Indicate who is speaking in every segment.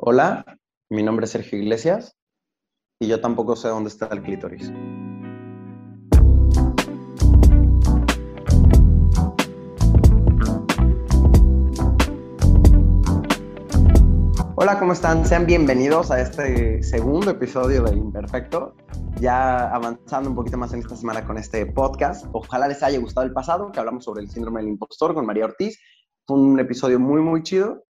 Speaker 1: Hola, mi nombre es Sergio Iglesias y yo tampoco sé dónde está el clítoris. Hola, ¿cómo están? Sean bienvenidos a este segundo episodio de Imperfecto. Ya avanzando un poquito más en esta semana con este podcast. Ojalá les haya gustado el pasado, que hablamos sobre el síndrome del impostor con María Ortiz. Fue un episodio muy, muy chido.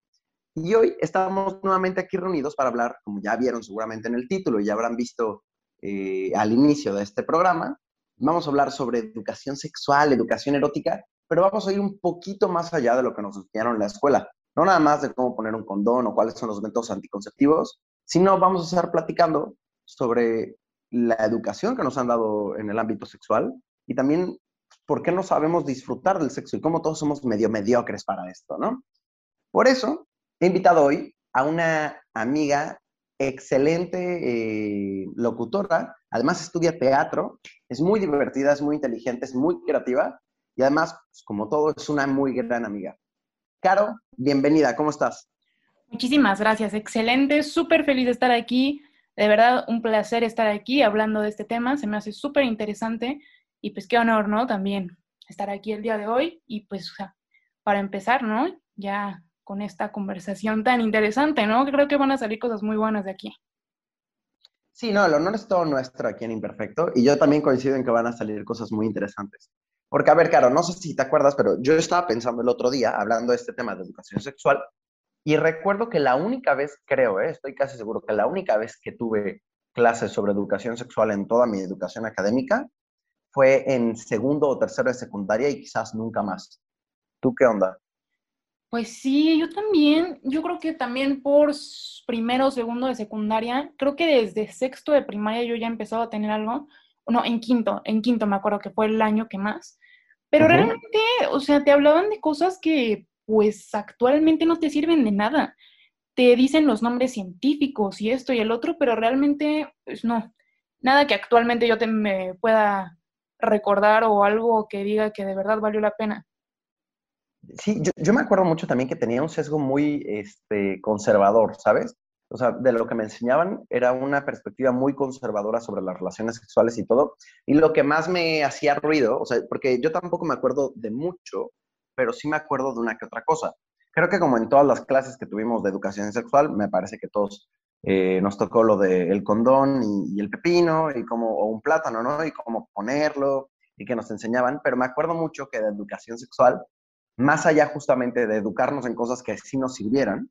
Speaker 1: Y hoy estamos nuevamente aquí reunidos para hablar, como ya vieron seguramente en el título y ya habrán visto eh, al inicio de este programa, vamos a hablar sobre educación sexual, educación erótica, pero vamos a ir un poquito más allá de lo que nos enseñaron en la escuela. No nada más de cómo poner un condón o cuáles son los métodos anticonceptivos, sino vamos a estar platicando sobre la educación que nos han dado en el ámbito sexual y también por qué no sabemos disfrutar del sexo y cómo todos somos medio mediocres para esto, ¿no? Por eso, He invitado hoy a una amiga excelente eh, locutora, además estudia teatro, es muy divertida, es muy inteligente, es muy creativa. Y además, pues, como todo, es una muy gran amiga. Caro, bienvenida, ¿cómo estás?
Speaker 2: Muchísimas gracias, excelente, súper feliz de estar aquí, de verdad un placer estar aquí hablando de este tema, se me hace súper interesante. Y pues qué honor, ¿no? También estar aquí el día de hoy. Y pues para empezar, ¿no? Ya con esta conversación tan interesante, ¿no? Creo que van a salir cosas muy buenas de aquí.
Speaker 1: Sí, no, el honor es todo nuestro aquí en Imperfecto y yo también coincido en que van a salir cosas muy interesantes. Porque, a ver, Caro, no sé si te acuerdas, pero yo estaba pensando el otro día, hablando de este tema de educación sexual, y recuerdo que la única vez, creo, ¿eh? estoy casi seguro que la única vez que tuve clases sobre educación sexual en toda mi educación académica fue en segundo o tercero de secundaria y quizás nunca más. ¿Tú qué onda?
Speaker 2: Pues sí, yo también, yo creo que también por primero segundo de secundaria, creo que desde sexto de primaria yo ya he empezado a tener algo, no, en quinto, en quinto me acuerdo que fue el año que más, pero realmente, o sea, te hablaban de cosas que pues actualmente no te sirven de nada. Te dicen los nombres científicos y esto y el otro, pero realmente, pues no, nada que actualmente yo te me pueda recordar o algo que diga que de verdad valió la pena.
Speaker 1: Sí, yo, me acuerdo mucho también que tenía un sesgo muy este, conservador, ¿sabes? O sea, de lo que me enseñaban era una perspectiva muy conservadora sobre las relaciones sexuales y todo. Y lo que más me hacía ruido, o sea, porque yo tampoco me acuerdo de mucho, pero sí me acuerdo de una que otra cosa. Creo que como en todas las clases que tuvimos de educación sexual, me parece que todos eh, nos tocó lo del condón y, el pepino y como, o un plátano, ¿no? Y cómo ponerlo y que nos enseñaban, pero me acuerdo mucho que de educación sexual más allá justamente de educarnos en cosas que sí nos sirvieran,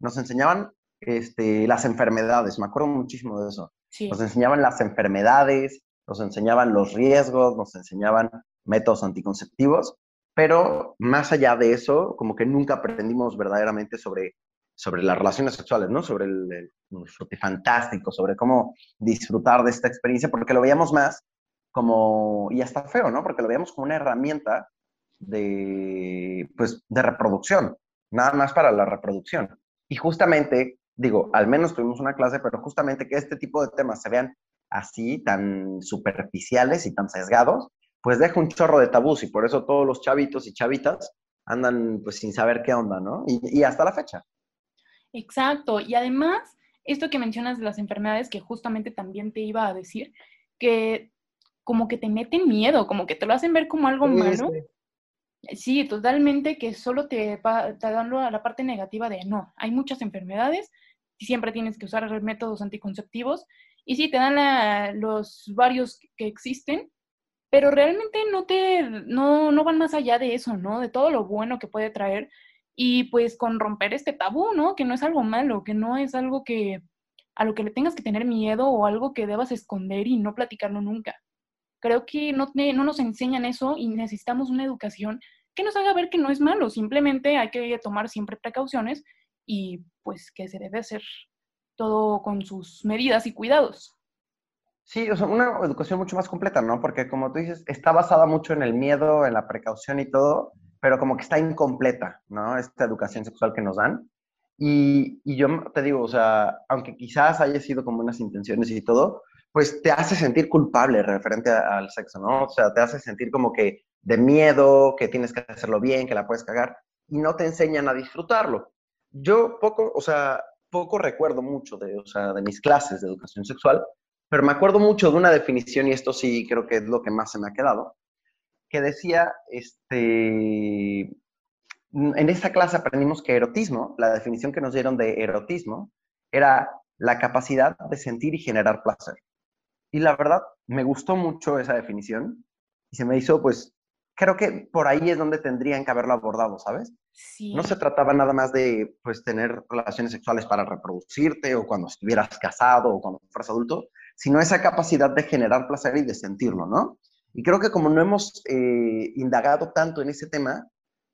Speaker 1: nos enseñaban este, las enfermedades, me acuerdo muchísimo de eso. Nos enseñaban las enfermedades, nos enseñaban los riesgos, nos enseñaban métodos anticonceptivos, pero más allá de eso, como que nunca aprendimos verdaderamente sobre, sobre las relaciones sexuales, ¿no? Sobre el, el, fantástico, sobre cómo disfrutar de esta experiencia, porque lo veíamos más como, y hasta feo, ¿no? Porque lo veíamos como una herramienta de, pues, de reproducción, nada más para la reproducción. Y justamente, digo, al menos tuvimos una clase, pero justamente que este tipo de temas se vean así, tan superficiales y tan sesgados, pues deja un chorro de tabús y por eso todos los chavitos y chavitas andan pues sin saber qué onda, ¿no? Y, y hasta la fecha.
Speaker 2: Exacto. Y además, esto que mencionas de las enfermedades, que justamente también te iba a decir, que como que te meten miedo, como que te lo hacen ver como algo malo. Sí, totalmente, que solo te, te dan la parte negativa de no, hay muchas enfermedades, y siempre tienes que usar métodos anticonceptivos, y sí, te dan los varios que existen, pero realmente no, te, no, no van más allá de eso, ¿no? De todo lo bueno que puede traer, y pues con romper este tabú, ¿no? Que no es algo malo, que no es algo que a lo que le tengas que tener miedo o algo que debas esconder y no platicarlo nunca. Creo que no, no nos enseñan eso y necesitamos una educación que nos haga ver que no es malo, simplemente hay que tomar siempre precauciones y pues que se debe hacer todo con sus medidas y cuidados.
Speaker 1: Sí, o sea, una educación mucho más completa, ¿no? Porque como tú dices, está basada mucho en el miedo, en la precaución y todo, pero como que está incompleta, ¿no? Esta educación sexual que nos dan. Y, y, yo te digo, o sea, aunque quizás haya sido como unas intenciones y todo, pues te hace sentir culpable referente al sexo, ¿no? O sea, te hace sentir como que de miedo, que tienes que hacerlo bien, que la puedes cagar, y no te enseñan a disfrutarlo. Yo poco, o sea, poco recuerdo mucho de, o sea, de mis clases de educación sexual, pero me acuerdo mucho de una definición, y esto sí creo que es lo que más se me ha quedado, que decía, este, en esta clase aprendimos que erotismo, la definición que nos dieron de erotismo, era la capacidad de sentir y generar placer. Y la verdad, me gustó mucho esa definición y se me hizo, pues, creo que por ahí es donde tendrían que haberlo abordado, ¿sabes? Sí. No se trataba nada más de, pues, tener relaciones sexuales para reproducirte o cuando estuvieras casado o cuando fueras adulto, sino esa capacidad de generar placer y de sentirlo, ¿no? Y creo que como no hemos eh, indagado tanto en ese tema,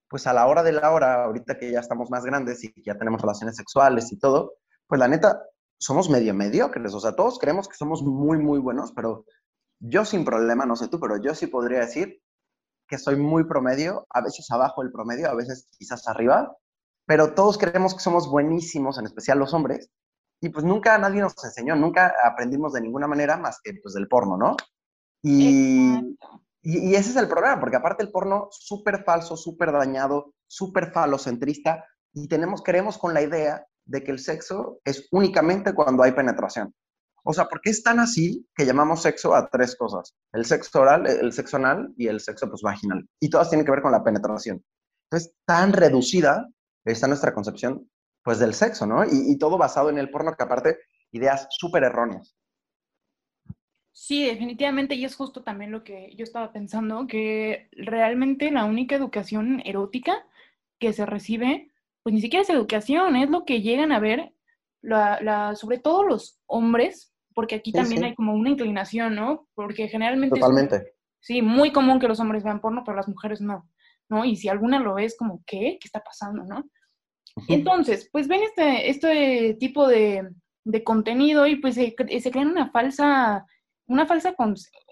Speaker 1: pues a la hora de la hora, ahorita que ya estamos más grandes y que ya tenemos relaciones sexuales y todo, pues la neta, somos medio mediocres. O sea, todos creemos que somos muy, muy buenos, pero yo sin problema, no sé tú, pero yo sí podría decir que soy muy promedio, a veces abajo del promedio, a veces quizás arriba, pero todos creemos que somos buenísimos, en especial los hombres, y pues nunca nadie nos enseñó, nunca aprendimos de ninguna manera más que pues del porno, ¿no? Y, y, ese es el problema, porque aparte el porno súper falso, súper dañado, súper falocentrista, y tenemos, creemos con la idea de que el sexo es únicamente cuando hay penetración. O sea, ¿por qué es tan así que llamamos sexo a tres cosas? El sexo oral, el sexo anal y el sexo pues, vaginal. Y todas tienen que ver con la penetración. Entonces, tan reducida está nuestra concepción pues del sexo, ¿no? Y, y todo basado en el porno, que aparte, ideas súper erróneas.
Speaker 2: Sí, definitivamente, y es justo también lo que yo estaba pensando, que realmente la única educación erótica que se recibe, pues ni siquiera es educación, es lo que llegan a ver, sobre todo los hombres, porque aquí también hay como una inclinación, ¿no? Porque generalmente...
Speaker 1: Totalmente.
Speaker 2: sí, muy común que los hombres vean porno, pero las mujeres no, ¿no? Y si alguna lo ve, es como, ¿qué? ¿Qué está pasando, no? Entonces, pues ven este, este tipo de, contenido y pues se, se crean una falsa una falsa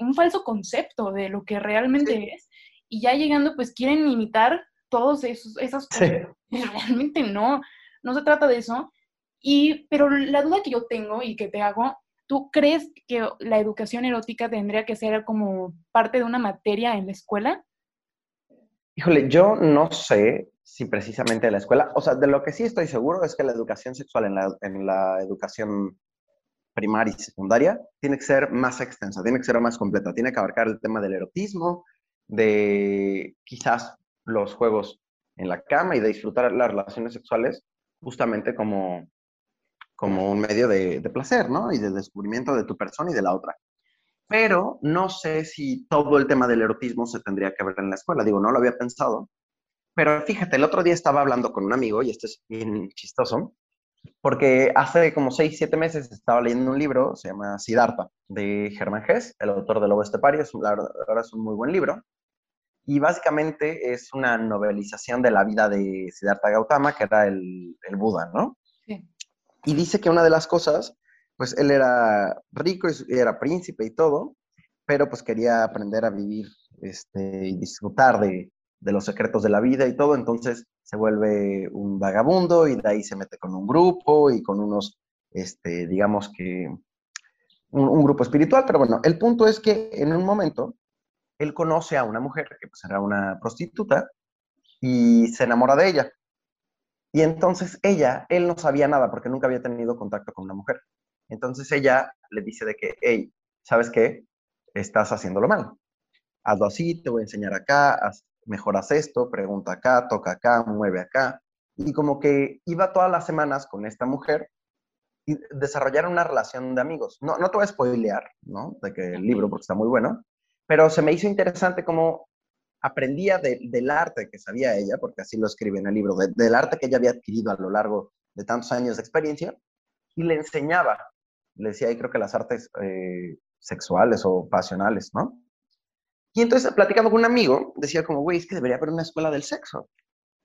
Speaker 2: un falso concepto de lo que realmente es y ya llegando pues quieren imitar todos esos esas cosas. Realmente no, no se trata de eso. Y pero la duda que yo tengo y que te hago, ¿tú crees que la educación erótica tendría que ser como parte de una materia en la escuela?
Speaker 1: Híjole, yo no sé si precisamente en la escuela, o sea, de lo que sí estoy seguro es que la educación sexual en la, en la educación primaria y secundaria, tiene que ser más extensa, tiene que ser más completa, tiene que abarcar el tema del erotismo, de quizás los juegos en la cama y de disfrutar las relaciones sexuales justamente como, como un medio de, de placer, ¿no? Y de descubrimiento de tu persona y de la otra. Pero no sé si todo el tema del erotismo se tendría que ver en la escuela. Digo, no lo había pensado. Pero fíjate, el otro día estaba hablando con un amigo, y esto es bien chistoso, porque hace como seis, siete meses estaba leyendo un libro, se llama Siddhartha, de Germán Hess, el autor de Lobo Estepario, es, la verdad es un muy buen libro, y básicamente es una novelización de la vida de Siddhartha Gautama, que era el, el Buda, ¿no? Y dice que una de las cosas, pues él era rico y era príncipe y todo, pero pues quería aprender a vivir este, y disfrutar de, de los secretos de la vida y todo, entonces se vuelve un vagabundo y de ahí se mete con un grupo y con unos, este, digamos que, un, grupo espiritual, pero bueno, el punto es que en un momento él conoce a una mujer que pues era una prostituta y se enamora de ella. Y entonces ella, él no sabía nada porque nunca había tenido contacto con una mujer. Entonces ella le dice de que, hey, ¿sabes qué? Estás haciéndolo mal. Hazlo así, te voy a enseñar acá, haz mejoras esto, pregunta acá, toca acá, mueve acá. Y como que iba todas las semanas con esta mujer y desarrollaron una relación de amigos. No, no te voy a spoilear, ¿no? De que el libro, porque está muy bueno, pero se me hizo interesante cómo aprendía del arte que sabía ella, porque así lo escribe en el libro, del arte que ella había adquirido a lo largo de tantos años de experiencia, y le enseñaba, le decía ahí creo que las artes eh, sexuales o pasionales, ¿no? Y entonces, platicando con un amigo, decía como, güey, es que debería haber una escuela del sexo.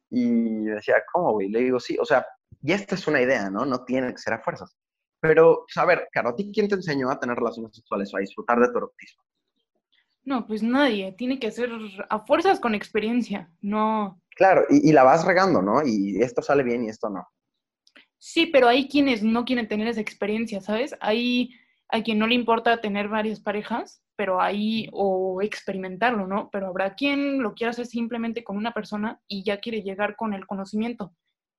Speaker 1: Y decía, ¿cómo, güey? Le digo, sí, o sea, y esta es una idea, ¿no? No tiene que ser a fuerzas. Pero, pues, a ver, Caro, ¿a ti quién te enseñó a tener relaciones sexuales o a disfrutar de tu erotismo?
Speaker 2: No, pues nadie. Tiene que ser a fuerzas con experiencia, no...
Speaker 1: Claro, y, y la vas regando, ¿no? Y esto sale bien y esto no.
Speaker 2: Sí, pero hay quienes no quieren tener esa experiencia, ¿sabes? Hay a quien no le importa tener varias parejas pero ahí, o experimentarlo, ¿no? Pero habrá quien lo quiera hacer simplemente con una persona y ya quiere llegar con el conocimiento.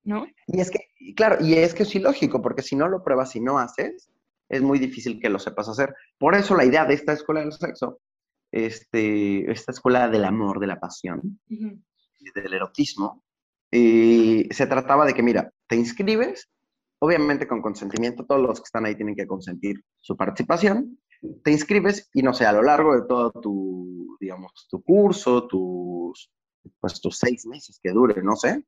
Speaker 2: ¿no?
Speaker 1: Y es que, claro, y es que es ilógico, porque si no lo pruebas y no haces, es muy difícil que lo sepas hacer. Por eso la idea de esta escuela del sexo, este, esta escuela del amor, de la pasión, del erotismo, eh, se trataba de que, mira, te inscribes, obviamente con consentimiento, todos los que están ahí tienen que consentir su participación, te inscribes y no sé, a lo largo de todo tu, digamos, tu curso, tus, pues tus seis meses que dure, no sé,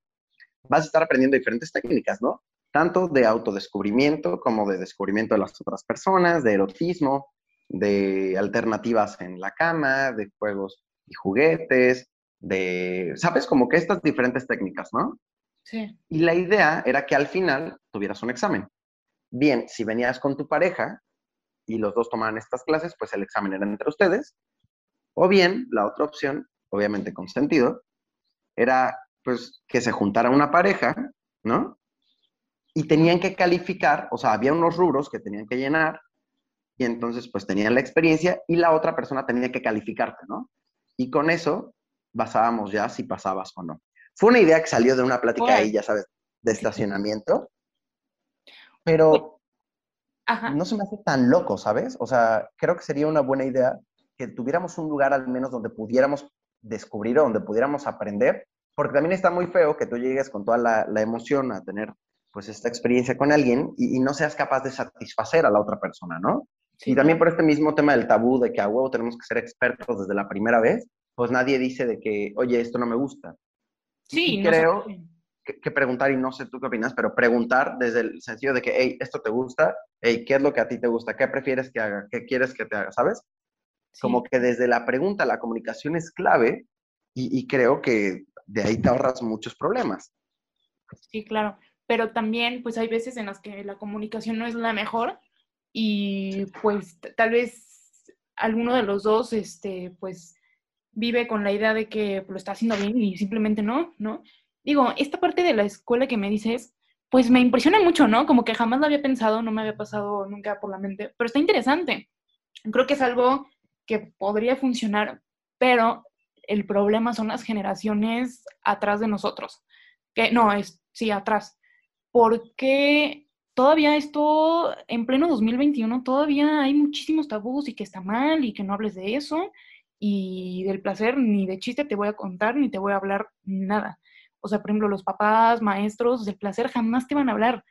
Speaker 1: vas a estar aprendiendo diferentes técnicas, ¿no? Tanto de autodescubrimiento como de descubrimiento de las otras personas, de erotismo, de alternativas en la cama, de juegos y juguetes, de, ¿sabes? Como que estas diferentes técnicas, ¿no?
Speaker 2: Sí.
Speaker 1: Y la idea era que al final tuvieras un examen. Bien, si venías con tu pareja y los dos tomaban estas clases, pues el examen era entre ustedes. O bien, la otra opción, obviamente con sentido, era pues que se juntara una pareja, ¿no? Y tenían que calificar, o sea, había unos rubros que tenían que llenar y entonces pues tenían la experiencia y la otra persona tenía que calificarte, ¿no? Y con eso basábamos ya si pasabas o no. Fue una idea que salió de una plática ahí, ya sabes, de estacionamiento, pero no se me hace tan loco, ¿sabes? O sea, creo que sería una buena idea que tuviéramos un lugar al menos donde pudiéramos descubrir o donde pudiéramos aprender, porque también está muy feo que tú llegues con toda la, emoción a tener pues esta experiencia con alguien y, no seas capaz de satisfacer a la otra persona, ¿no? Y también por este mismo tema del tabú de que a huevo tenemos que ser expertos desde la primera vez, pues nadie dice de que, oye, esto no me gusta.
Speaker 2: Sí,
Speaker 1: creo que, preguntar, y no sé tú qué opinas, pero preguntar desde el sentido de que, hey, esto te gusta, hey, ¿qué es lo que a ti te gusta? ¿Qué prefieres que haga? ¿Qué quieres que te haga? ¿Sabes? Como que desde la pregunta la comunicación es clave y, creo que de ahí te ahorras muchos problemas.
Speaker 2: Sí, claro. Pero también, pues hay veces en las que la comunicación no es la mejor y pues tal vez alguno de los dos, este, pues vive con la idea de que lo está haciendo bien y simplemente no, ¿no? Digo, esta parte de la escuela que me dices, pues me impresiona mucho, ¿no? Como que jamás lo había pensado, no me había pasado nunca por la mente, pero está interesante. Creo que es algo que podría funcionar, pero el problema son las generaciones atrás de nosotros. Que no, es, sí, atrás. Porque todavía esto, en pleno 2021, todavía hay muchísimos tabús y que está mal y que no hables de eso y del placer ni de chiste te voy a contar ni te voy a hablar nada. O sea, por ejemplo, los papás, maestros, del placer jamás te van a hablar.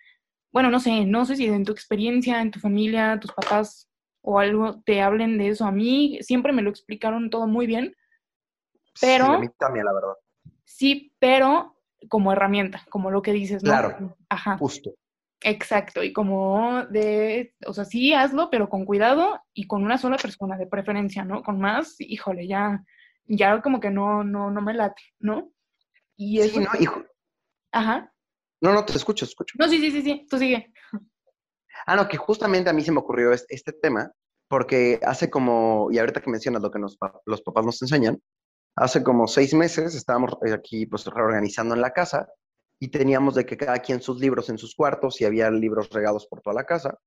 Speaker 2: Bueno, no sé, no sé si en tu experiencia, en tu familia, tus papás o algo te hablen de eso. A mí siempre me lo explicaron todo muy bien, pero... Sí,
Speaker 1: a mí también, la verdad.
Speaker 2: Sí, pero como herramienta, como lo que dices, ¿no?
Speaker 1: Claro, Ajá. justo.
Speaker 2: Exacto, y como de, o sea, sí hazlo, pero con cuidado y con una sola persona de preferencia, ¿no? Con más, híjole, ya, ya como que no, no, no me late, ¿no?
Speaker 1: Y eso... Sí, no, hijo.
Speaker 2: Ajá.
Speaker 1: No, no, te escucho, escucho.
Speaker 2: No, sí, sí, sí, sí, tú sigue.
Speaker 1: Ah, no, que justamente a mí se me ocurrió este, este tema, porque hace como, y ahorita que mencionas lo que nos, los papás nos enseñan, hace como seis meses estábamos aquí pues reorganizando en la casa y teníamos de que cada quien sus libros en sus cuartos y había libros regados por toda la casa.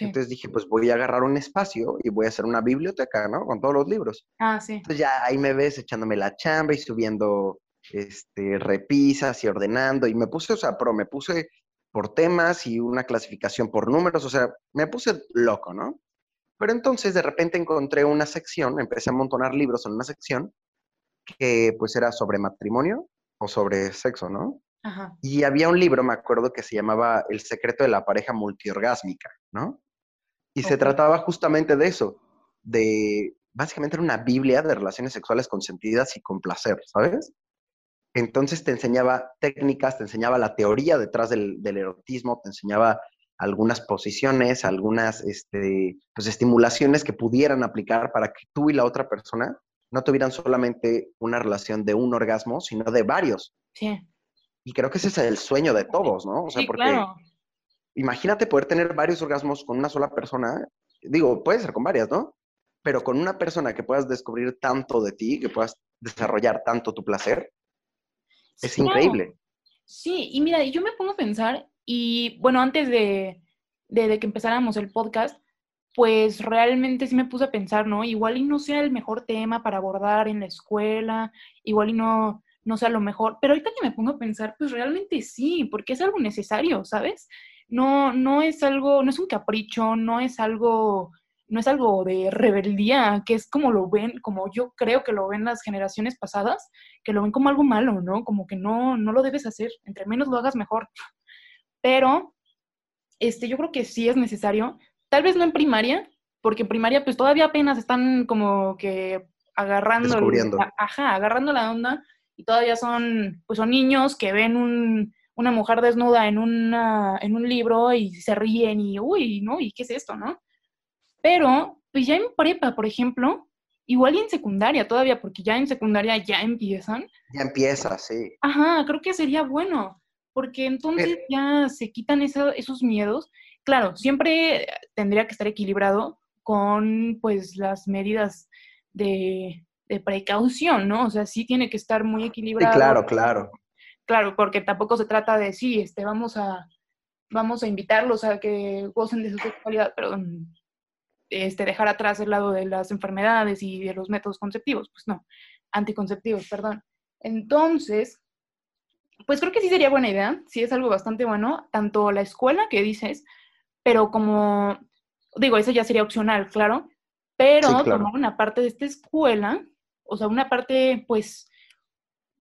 Speaker 1: Entonces dije, pues voy a agarrar un espacio y voy a hacer una biblioteca, ¿no? Con todos los libros.
Speaker 2: Ah, sí.
Speaker 1: Entonces ya ahí me ves echándome la chamba y subiendo este, repisas y ordenando. Y me puse, o sea, pero me puse por temas y una clasificación por números, o sea, me puse loco, ¿no? Pero entonces de repente encontré una sección, empecé a montonar libros en una sección que pues era sobre matrimonio o sobre sexo, ¿no? Y había un libro, me acuerdo, que se llamaba El secreto de la pareja multiorgásmica, ¿no? Y se trataba justamente de eso, de, básicamente era una Biblia de relaciones sexuales consentidas y con placer, ¿sabes? Entonces te enseñaba técnicas, te enseñaba la teoría detrás del, erotismo, te enseñaba algunas posiciones, algunas este, pues, estimulaciones que pudieran aplicar para que tú y la otra persona no tuvieran solamente una relación de un orgasmo, sino de varios.
Speaker 2: Sí.
Speaker 1: Y creo que ese es el sueño de todos, ¿no? O sea, porque imagínate poder tener varios orgasmos con una sola persona. Digo, puede ser con varias, ¿no? Pero con una persona que puedas descubrir tanto de ti, que puedas desarrollar tanto tu placer, es increíble.
Speaker 2: Sí, y mira, yo me pongo a pensar, y bueno, antes de, de, que empezáramos el podcast, pues realmente sí me puse a pensar, ¿no? Igual y no sea el mejor tema para abordar en la escuela, igual y no, no sea lo mejor. Pero ahorita que me pongo a pensar, pues realmente sí, porque es algo necesario, ¿sabes? No, no es algo, no es un capricho, no es algo, no es algo de rebeldía, que es como lo ven, como yo creo que lo ven las generaciones pasadas, que lo ven como algo malo, ¿no? Como que no, no lo debes hacer, entre menos lo hagas mejor. Pero, este, yo creo que sí es necesario, tal vez no en primaria, porque en primaria pues todavía apenas están como que agarrando, la, ajá, agarrando la onda y todavía son, pues son niños que ven un, una mujer desnuda en, una, en un libro y se ríen y, uy, ¿no? ¿Y qué es esto, no? Pero, pues ya en prepa, por ejemplo, igual y en secundaria todavía, porque ya en secundaria ya empiezan.
Speaker 1: Ya empieza, sí.
Speaker 2: Ajá, creo que sería bueno, porque entonces ya se quitan esos miedos. Claro, siempre tendría que estar equilibrado con, pues, las medidas de, precaución, ¿no? O sea, sí tiene que estar muy equilibrado.
Speaker 1: Sí, claro, claro.
Speaker 2: Claro, porque tampoco se trata de, sí, este, vamos a, vamos a invitarlos a que gocen de su sexualidad, pero este, dejar atrás el lado de las enfermedades y de los métodos conceptivos, pues no, anticonceptivos, perdón. Entonces, pues creo que sí sería buena idea, sí es algo bastante bueno, tanto la escuela que dices, pero como, digo, eso ya sería opcional, claro, pero tomar una parte de esta escuela, o sea, una parte pues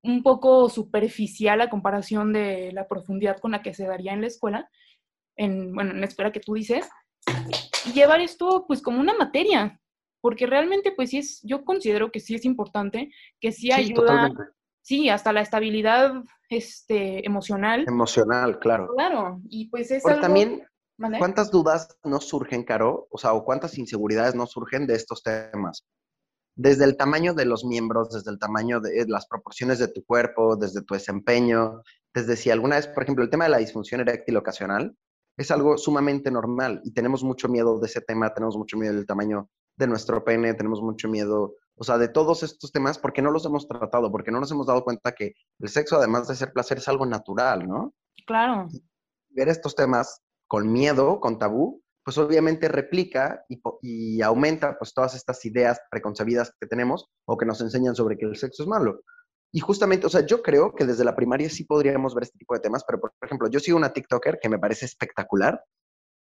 Speaker 2: un poco superficial a comparación de la profundidad con la que se daría en la escuela, en, bueno, en la escuela que tú dices, y llevar esto pues como una materia, porque realmente pues sí es, yo considero que sí es importante, que sí, ayuda, sí, hasta la estabilidad este, emocional.
Speaker 1: Emocional, claro.
Speaker 2: Claro, y pues es
Speaker 1: algo... también ¿Cuántas dudas no surgen, Caro? O sea, o cuántas inseguridades no surgen de estos temas? Desde el tamaño de los miembros, desde el tamaño de las proporciones de tu cuerpo, desde tu desempeño, desde si alguna vez, por ejemplo, el tema de la disfunción eréctil ocasional es algo sumamente normal y tenemos mucho miedo de ese tema, tenemos mucho miedo del tamaño de nuestro pene, tenemos mucho miedo, o sea, de todos estos temas porque no los hemos tratado, porque no nos hemos dado cuenta que el sexo, además de ser placer, es algo natural, ¿no?
Speaker 2: Claro.
Speaker 1: Ver estos temas con miedo, con tabú, pues obviamente replica y, aumenta pues todas estas ideas preconcebidas que tenemos o que nos enseñan sobre que el sexo es malo. Y justamente, o sea, yo creo que desde la primaria sí podríamos ver este tipo de temas, pero por ejemplo, yo sigo una TikToker que me parece espectacular.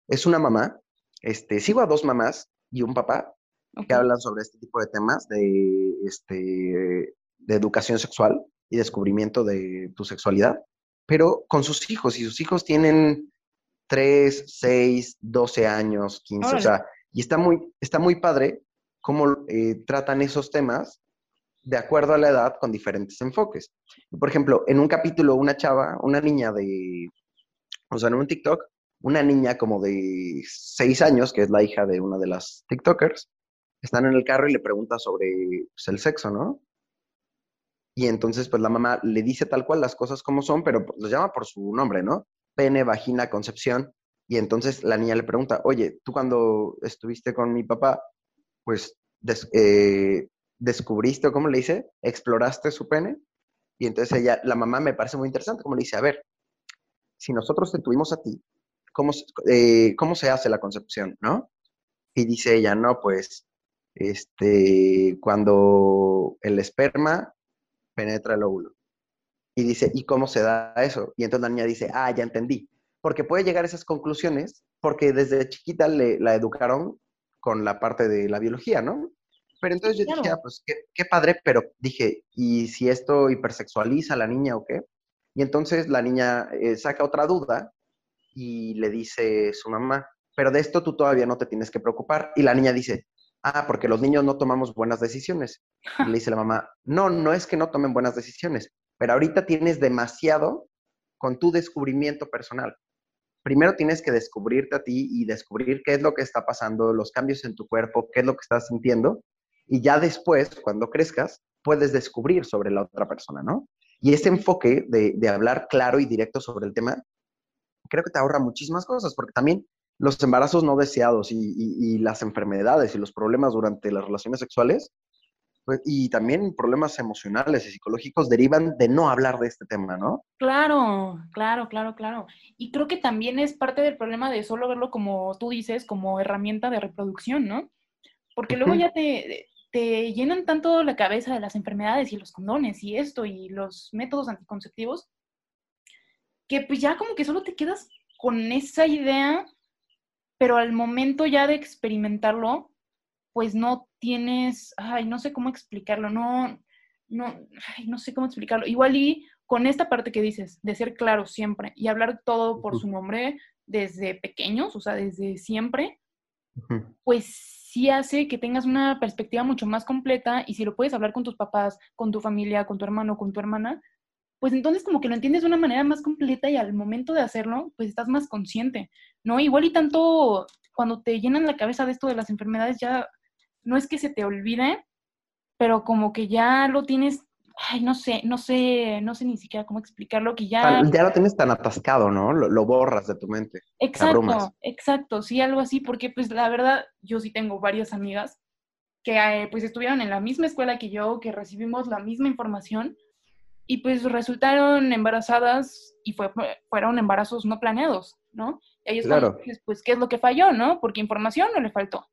Speaker 1: Es una mamá, este, sigo a dos mamás y un papá que hablan sobre este tipo de temas de, este, de educación sexual y descubrimiento de tu sexualidad, pero con sus hijos, y sus hijos tienen 3, 6, 12 años, 15, o sea, y está muy, está muy padre cómo eh, tratan esos temas de acuerdo a la edad con diferentes enfoques. Por ejemplo, en un capítulo, una chava, una niña de, o sea, en un TikTok, una niña como de 6 años, que es la hija de una de las TikTokers, están en el carro y le pregunta sobre pues, el sexo, ¿no? Y entonces, pues la mamá le dice tal cual las cosas como son, pero los llama por su nombre, ¿no? Pene, vagina, concepción. Y entonces la niña le pregunta, oye, tú cuando estuviste con mi papá, pues eh, descubriste, cómo le dice, exploraste su pene. Y entonces ella, la mamá me parece muy interesante, como le dice, a ver, si nosotros te tuvimos a ti, ¿cómo, eh, ¿cómo se hace la concepción, no? Y dice ella, no, pues, este, cuando el esperma penetra el óvulo. Y dice, ¿y cómo se da eso? Y entonces la niña dice, ah, ya entendí. Porque puede llegar a esas conclusiones porque desde chiquita le, la educaron con la parte de la biología, ¿no? Pero entonces yo dije, ah, pues qué, padre, pero dije, ¿y si esto hipersexualiza a la niña o qué? Y entonces la niña eh, saca otra duda y le dice su mamá, pero de esto tú todavía no te tienes que preocupar. Y la niña dice, ah, porque los niños no tomamos buenas decisiones. Y le dice la mamá, no, no es que no tomen buenas decisiones, pero ahorita tienes demasiado con tu descubrimiento personal. Primero tienes que descubrirte a ti y descubrir qué es lo que está pasando, los cambios en tu cuerpo, qué es lo que estás sintiendo. Y ya después, cuando crezcas, puedes descubrir sobre la otra persona, ¿no? Y ese enfoque de, hablar claro y directo sobre el tema, creo que te ahorra muchísimas cosas, porque también los embarazos no deseados y las enfermedades y los problemas durante las relaciones sexuales y también problemas emocionales y psicológicos derivan de no hablar de este tema, ¿no?
Speaker 2: Claro, claro, claro, claro. Y creo que también es parte del problema de solo verlo como tú dices, como herramienta de reproducción, ¿no? Porque luego ya te, te llenan tanto la cabeza de las enfermedades y los condones y esto y los métodos anticonceptivos, que pues ya como que solo te quedas con esa idea, pero al momento ya de experimentarlo, pues no tienes, ay, no sé cómo explicarlo, no, no, ay, no sé cómo explicarlo. Igual y con esta parte que dices, de ser claro siempre y hablar todo por su nombre desde pequeños, o sea, desde siempre, pues sí hace que tengas una perspectiva mucho más completa y si lo puedes hablar con tus papás, con tu familia, con tu hermano, con tu hermana, pues entonces como que lo entiendes de una manera más completa y al momento de hacerlo, pues estás más consciente, ¿no? Igual y tanto cuando te llenan la cabeza de esto de las enfermedades, ya no es que se te olvide, pero como que ya lo tienes ay, no sé, no sé, no sé ni siquiera cómo explicarlo, que ya...
Speaker 1: Ya lo tienes tan atascado, ¿no? Lo, borras de tu mente.
Speaker 2: Exacto, exacto, sí, algo así, porque pues la verdad, yo sí tengo varias amigas que eh, pues estuvieron en la misma escuela que yo, que recibimos la misma información y pues resultaron embarazadas y fue, fueron embarazos no planeados, ¿no? Y ellos claro. pues, ¿qué es lo que falló, no? Porque información no le faltó.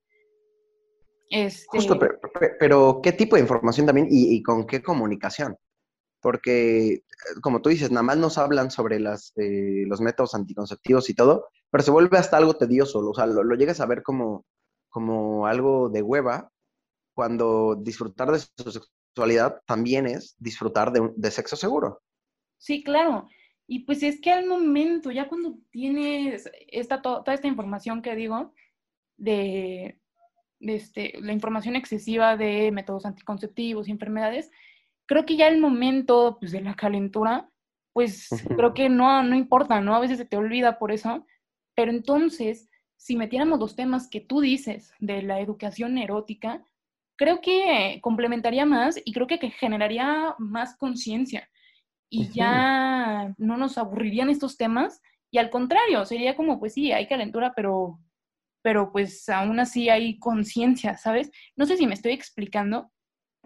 Speaker 1: Este... Justo, pero, ¿qué tipo de información también y, con qué comunicación? Porque, eh, como tú dices, nada más nos hablan sobre las, eh, los métodos anticonceptivos y todo, pero se vuelve hasta algo tedioso, o sea, lo, llegas a ver como, como algo de hueva, cuando disfrutar de su sexualidad también es disfrutar de, de sexo seguro.
Speaker 2: Sí, claro. Y pues es que al momento, ya cuando tienes esta, toda esta información que digo, de, este, la información excesiva de métodos anticonceptivos y enfermedades, creo que ya el momento pues, de la calentura, pues creo que no, no importa, ¿no? A veces se te olvida por eso, pero entonces, si metiéramos los temas que tú dices de la educación erótica, creo que complementaría más y creo que generaría más conciencia y ya no nos aburrirían estos temas y al contrario, sería como, pues sí, hay calentura, pero pero pues aún así hay conciencia, ¿sabes? No sé si me estoy explicando.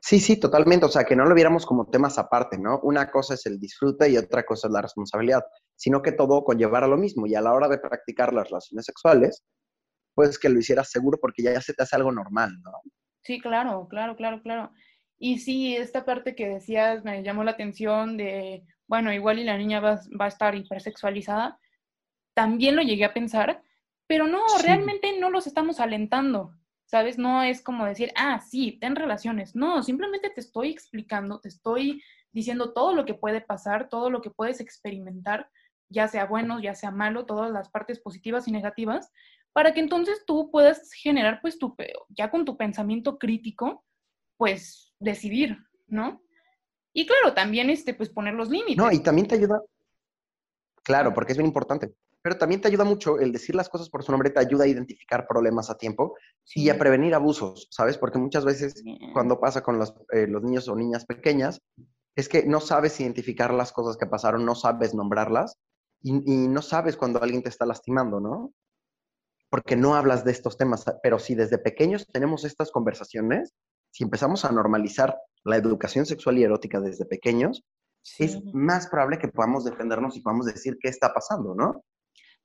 Speaker 1: Sí, sí, totalmente. O sea, que no lo viéramos como temas aparte, ¿no? Una cosa es el disfrute y otra cosa es la responsabilidad, sino que todo conllevara lo mismo. Y a la hora de practicar las relaciones sexuales, pues que lo hicieras seguro porque ya, se te hace algo normal, ¿no?
Speaker 2: Sí, claro, claro, claro, claro. Y sí, esta parte que decías me llamó la atención de, bueno, igual y la niña va, va a estar hipersexualizada. También lo llegué a pensar, pero no, realmente no los estamos alentando, ¿sabes? No es como decir, ah, sí, ten relaciones. No, simplemente te estoy explicando, te estoy diciendo todo lo que puede pasar, todo lo que puedes experimentar, ya sea bueno, ya sea malo, todas las partes positivas y negativas, para que entonces tú puedas generar, pues, tu, ya con tu pensamiento crítico, pues, decidir, ¿no? Y claro, también, este, pues, poner los límites.
Speaker 1: No, y también te ayuda, claro, porque es bien importante pero también te ayuda mucho el decir las cosas por su nombre, te ayuda a identificar problemas a tiempo y a prevenir abusos, ¿sabes? Porque muchas veces cuando pasa con los, eh, los, niños o niñas pequeñas, es que no sabes identificar las cosas que pasaron, no sabes nombrarlas y, y no sabes cuando alguien te está lastimando, ¿no? Porque no hablas de estos temas, pero si desde pequeños tenemos estas conversaciones, si empezamos a normalizar la educación sexual y erótica desde pequeños, es más probable que podamos defendernos y podamos decir qué está pasando, ¿no?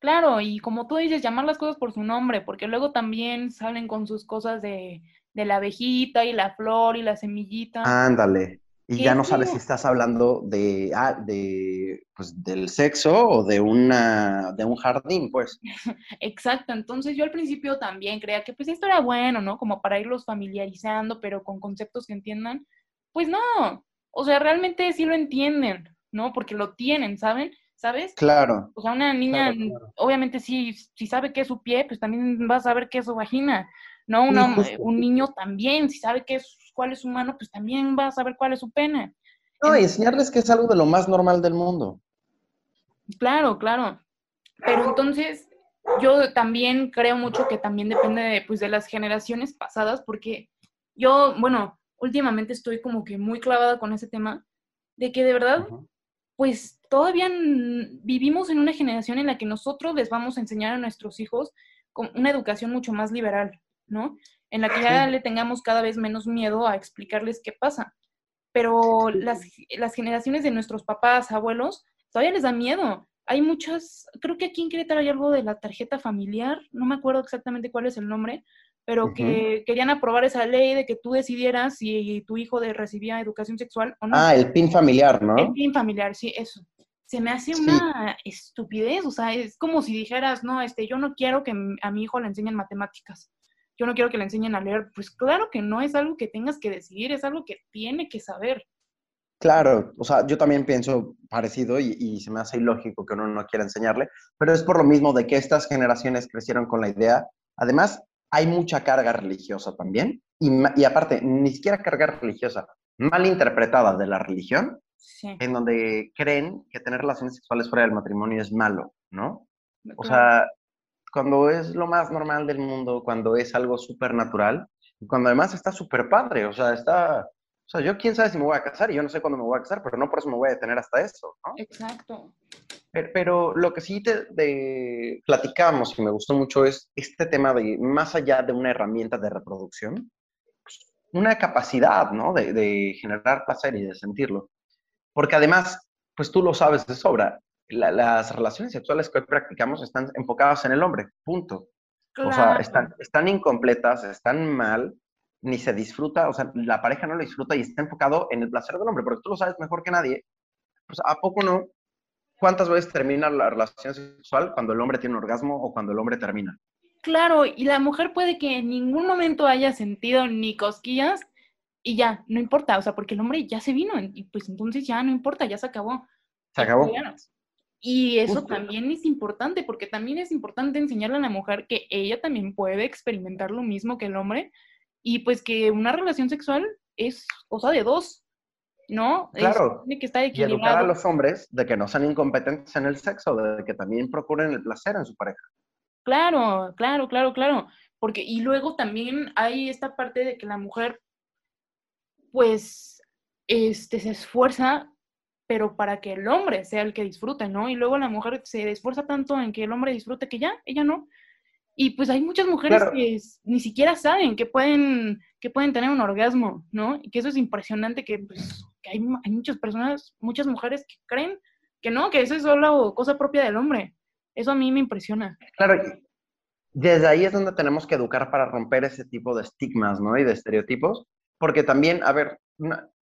Speaker 2: Claro, y como tú dices, llamar las cosas por su nombre, porque luego también salen con sus cosas de, de la abejita y la flor y la semillita.
Speaker 1: Ándale. Y ya no sabes si estás hablando de, ah, de pues, del sexo o de, una, de un jardín, pues.
Speaker 2: Exacto, entonces yo al principio también creía que pues esto era bueno, ¿no? Como para irlos familiarizando, pero con conceptos que entiendan. Pues no, o sea, realmente sí lo entienden, ¿no? Porque lo tienen, ¿saben? ¿Sabes?
Speaker 1: Claro.
Speaker 2: O sea, una niña, obviamente, si, si sabe qué es su pie, pues también va a saber qué es su vagina, ¿no? un niño también, si sabe qué es, cuál es su mano, pues también va a saber cuál es su pene.
Speaker 1: No, y enseñarles que es algo de lo más normal del mundo.
Speaker 2: Claro, claro. Pero entonces, yo también creo mucho que también depende de, pues, de las generaciones pasadas, porque yo, bueno, últimamente estoy como que muy clavada con ese tema, de que de verdad, pues todavía vivimos en una generación en la que nosotros les vamos a enseñar a nuestros hijos con una educación mucho más liberal, ¿no? En la que ya le tengamos cada vez menos miedo a explicarles qué pasa. Pero las, las generaciones de nuestros papás, abuelos, todavía les da miedo. Hay muchas, creo que aquí en Querétaro hay algo de la tarjeta familiar, no me acuerdo exactamente cuál es el nombre, pero que querían aprobar esa ley de que tú decidieras si tu hijo de recibía educación sexual o no.
Speaker 1: Ah, el PIN familiar, ¿no?
Speaker 2: El PIN familiar, sí, eso. Se me hace una estupidez, o sea, es como si dijeras, no, este, yo no quiero que a mi hijo le enseñen matemáticas, yo no quiero que le enseñen a leer. Pues claro que no es algo que tengas que decidir, es algo que tiene que saber.
Speaker 1: Claro, o sea, yo también pienso parecido y, y, se me hace ilógico que uno no quiera enseñarle, pero es por lo mismo de que estas generaciones crecieron con la idea. Además, hay mucha carga religiosa también, y, aparte, ni siquiera carga religiosa, mal interpretada de la religión, en donde creen que tener relaciones sexuales fuera del matrimonio es malo, ¿no? O sea, cuando es lo más normal del mundo, cuando es algo súper natural, cuando además está súper padre, o sea, está, o sea, yo quién sabe si me voy a casar y yo no sé cuándo me voy a casar, pero no por eso me voy a detener hasta eso, ¿no?
Speaker 2: Exacto.
Speaker 1: Pero, lo que sí te de, platicamos y me gustó mucho es este tema de, más allá de una herramienta de reproducción, pues, una capacidad, ¿no? De, de, generar placer y de sentirlo. Porque además, pues tú lo sabes de sobra, las relaciones sexuales que hoy practicamos están enfocadas en el hombre, punto. O sea, están, están incompletas, están mal, ni se disfruta, o sea, la pareja no lo disfruta y está enfocado en el placer del hombre, porque tú lo sabes mejor que nadie. Pues, ¿a poco no? ¿Cuántas veces termina la relación sexual cuando el hombre tiene un orgasmo o cuando el hombre termina?
Speaker 2: Claro, y la mujer puede que en ningún momento haya sentido ni cosquillas y ya, no importa, o sea, porque el hombre ya se vino y pues entonces ya no importa, ya se acabó.
Speaker 1: Se acabó.
Speaker 2: Y eso también es importante, porque también es importante enseñarle a la mujer que ella también puede experimentar lo mismo que el hombre y pues que una relación sexual es cosa de dos, ¿no?
Speaker 1: Claro.
Speaker 2: tiene que estar
Speaker 1: equilibrado. Y educar a los hombres de que no sean incompetentes en el sexo, de que también procuren el placer en su pareja.
Speaker 2: Claro, claro, claro, claro. Porque, y luego también hay esta parte de que la mujer, pues, este, se esfuerza, pero para que el hombre sea el que disfrute, ¿no? Y luego la mujer se esfuerza tanto en que el hombre disfrute que ya, ella no. Y pues hay muchas mujeres que ni siquiera saben que pueden, que pueden tener un orgasmo, ¿no? Y que eso es impresionante, que, pues, hay, muchas personas, muchas mujeres que creen que no, que eso es solo cosa propia del hombre. Eso a mí me impresiona.
Speaker 1: Claro, desde ahí es donde tenemos que educar para romper ese tipo de estigmas, ¿no? Y de estereotipos, porque también, a ver,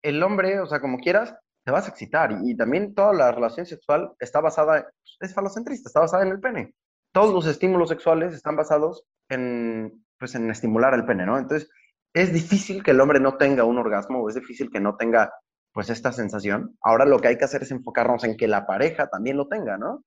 Speaker 1: el hombre, o sea, como quieras, te vas a excitar y, también toda la relación sexual está basada, es falocentrista, está basada en el pene todos los estímulos sexuales están basados en, pues, en estimular el pene, ¿no? Entonces, es difícil que el hombre no tenga un orgasmo o es difícil que no tenga, pues, esta sensación. Ahora lo que hay que hacer es enfocarnos en que la pareja también lo tenga, ¿no?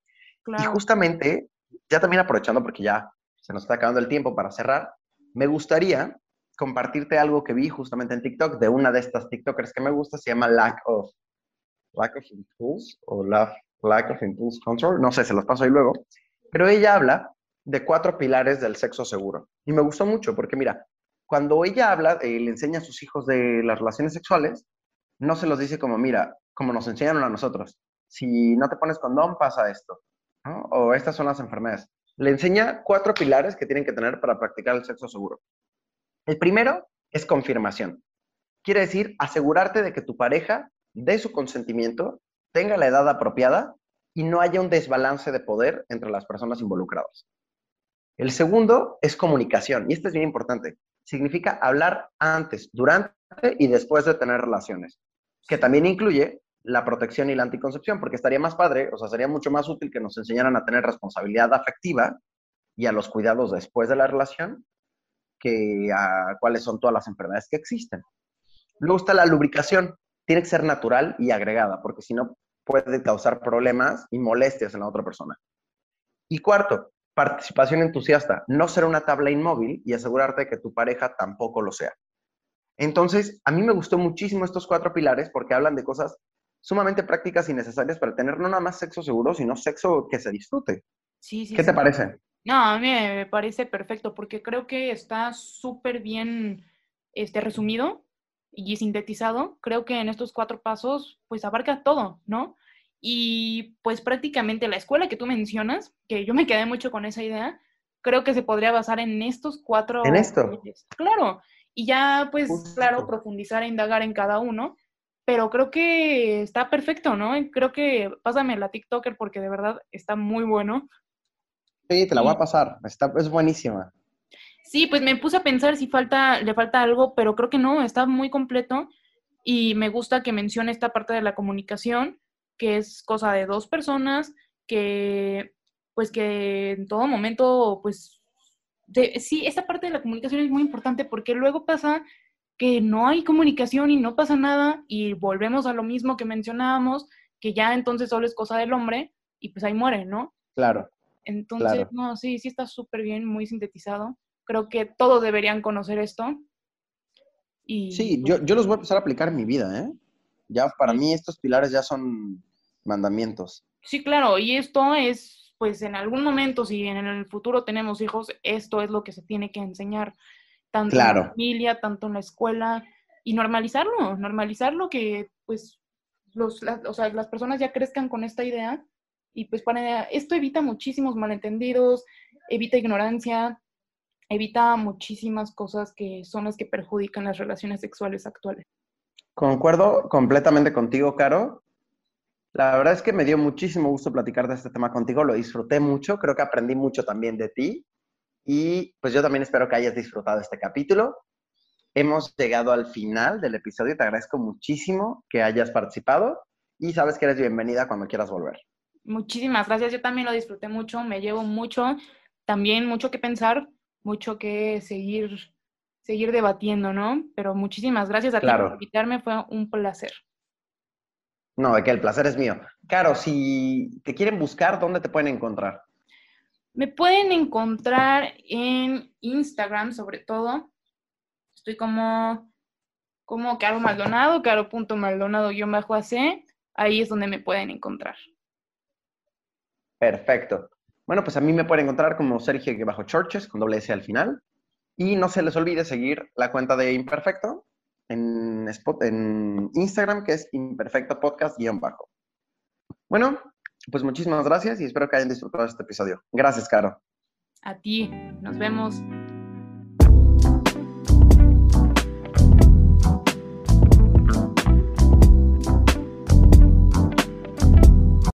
Speaker 1: Y justamente, ya también aprovechando porque ya se nos está acabando el tiempo para cerrar, me gustaría compartirte algo que vi justamente en TikTok de una de estas TikTokers que me gusta, se llama Lack of, Lack of Impulse o Lack of Impulse Control, no sé, se los paso ahí luego. Pero ella habla de cuatro pilares del sexo seguro. Y me gustó mucho porque, mira, cuando ella habla, eh, le enseña a sus hijos de las relaciones sexuales, no se los dice como, mira, como nos enseñaron a nosotros. Si no te pones condón, pasa esto. O estas son las enfermedades. Le enseña cuatro pilares que tienen que tener para practicar el sexo seguro. El primero es confirmación. Quiere decir asegurarte de que tu pareja dé su consentimiento, tenga la edad apropiada y no haya un desbalance de poder entre las personas involucradas. El segundo es comunicación, y esto es bien importante. Significa hablar antes, durante y después de tener relaciones, que también incluye la protección y la anticoncepción, porque estaría más padre, o sea, sería mucho más útil que nos enseñaran a tener responsabilidad afectiva y a los cuidados después de la relación que a cuáles son todas las enfermedades que existen. Luego está la lubricación. Tiene que ser natural y agregada, porque si no, puede causar problemas y molestias en la otra persona. Y cuarto, participación entusiasta, no ser una tabla inmóvil y asegurarte de que tu pareja tampoco lo sea. Entonces, a mí me gustó muchísimo estos cuatro pilares porque hablan de cosas sumamente prácticas y necesarias para tener no nada más sexo seguro, sino sexo que se disfrute.
Speaker 2: Sí, sí,
Speaker 1: ¿Qué te parece?
Speaker 2: No, a mí me parece perfecto porque creo que está súper bien este, resumido y sintetizado, creo que en estos cuatro pasos, pues abarca todo, ¿no? Y pues prácticamente la escuela que tú mencionas, que yo me quedé mucho con esa idea, creo que se podría basar en estos cuatro.
Speaker 1: En esto.
Speaker 2: Claro. Y ya, pues, claro, profundizar e indagar en cada uno. Pero creo que está perfecto, ¿no? Creo que pásame la TikToker porque de verdad está muy bueno.
Speaker 1: Sí, te la voy a pasar. Está, es buenísima.
Speaker 2: Sí, pues me puse a pensar si falta, le falta algo, pero creo que no, está muy completo y me gusta que mencione esta parte de la comunicación, que es cosa de dos personas, que pues que en todo momento, pues sí, esta parte de la comunicación es muy importante porque luego pasa que no hay comunicación y no pasa nada y volvemos a lo mismo que mencionábamos, que ya entonces solo es cosa del hombre y pues ahí muere, ¿no?
Speaker 1: Claro.
Speaker 2: Entonces, no, sí, sí está súper bien, muy sintetizado. Creo que todos deberían conocer esto.
Speaker 1: Y, sí, yo, yo los voy a empezar a aplicar en mi vida, ¿eh? Ya para mí estos pilares ya son mandamientos.
Speaker 2: Sí, claro, y esto es, pues en algún momento, si en el futuro tenemos hijos, esto es lo que se tiene que enseñar, tanto en la familia, tanto en la escuela, y normalizarlo, normalizarlo que pues los, o sea, las personas ya crezcan con esta idea y pues para esto evita muchísimos malentendidos, evita ignorancia, evita muchísimas cosas que son las que perjudican las relaciones sexuales actuales.
Speaker 1: Concuerdo completamente contigo, Caro. La verdad es que me dio muchísimo gusto platicar de este tema contigo, lo disfruté mucho, creo que aprendí mucho también de ti y pues yo también espero que hayas disfrutado este capítulo. Hemos llegado al final del episodio, te agradezco muchísimo que hayas participado y sabes que eres bienvenida cuando quieras volver.
Speaker 2: Muchísimas gracias, yo también lo disfruté mucho, me llevo mucho, también mucho que pensar, mucho que seguir, seguir debatiendo, ¿no? Pero muchísimas gracias a ti por invitarme, fue un placer.
Speaker 1: No, de que el placer es mío. Caro, si te quieren buscar, ¿dónde te pueden encontrar?
Speaker 2: Me pueden encontrar en Instagram, sobre todo. Estoy como, como Caro Maldonado, caro.maldonado-ac. Ahí es donde me pueden encontrar.
Speaker 1: Perfecto. Bueno, pues a mí me pueden encontrar como Sergio Bajo Churches con doble S al final. Y no se les olvide seguir la cuenta de Imperfecto en, en Instagram, que es Imperfecto Podcast-bajo. Bueno, pues muchísimas gracias y espero que hayan disfrutado este episodio. Gracias, Caro.
Speaker 2: A ti. Nos vemos.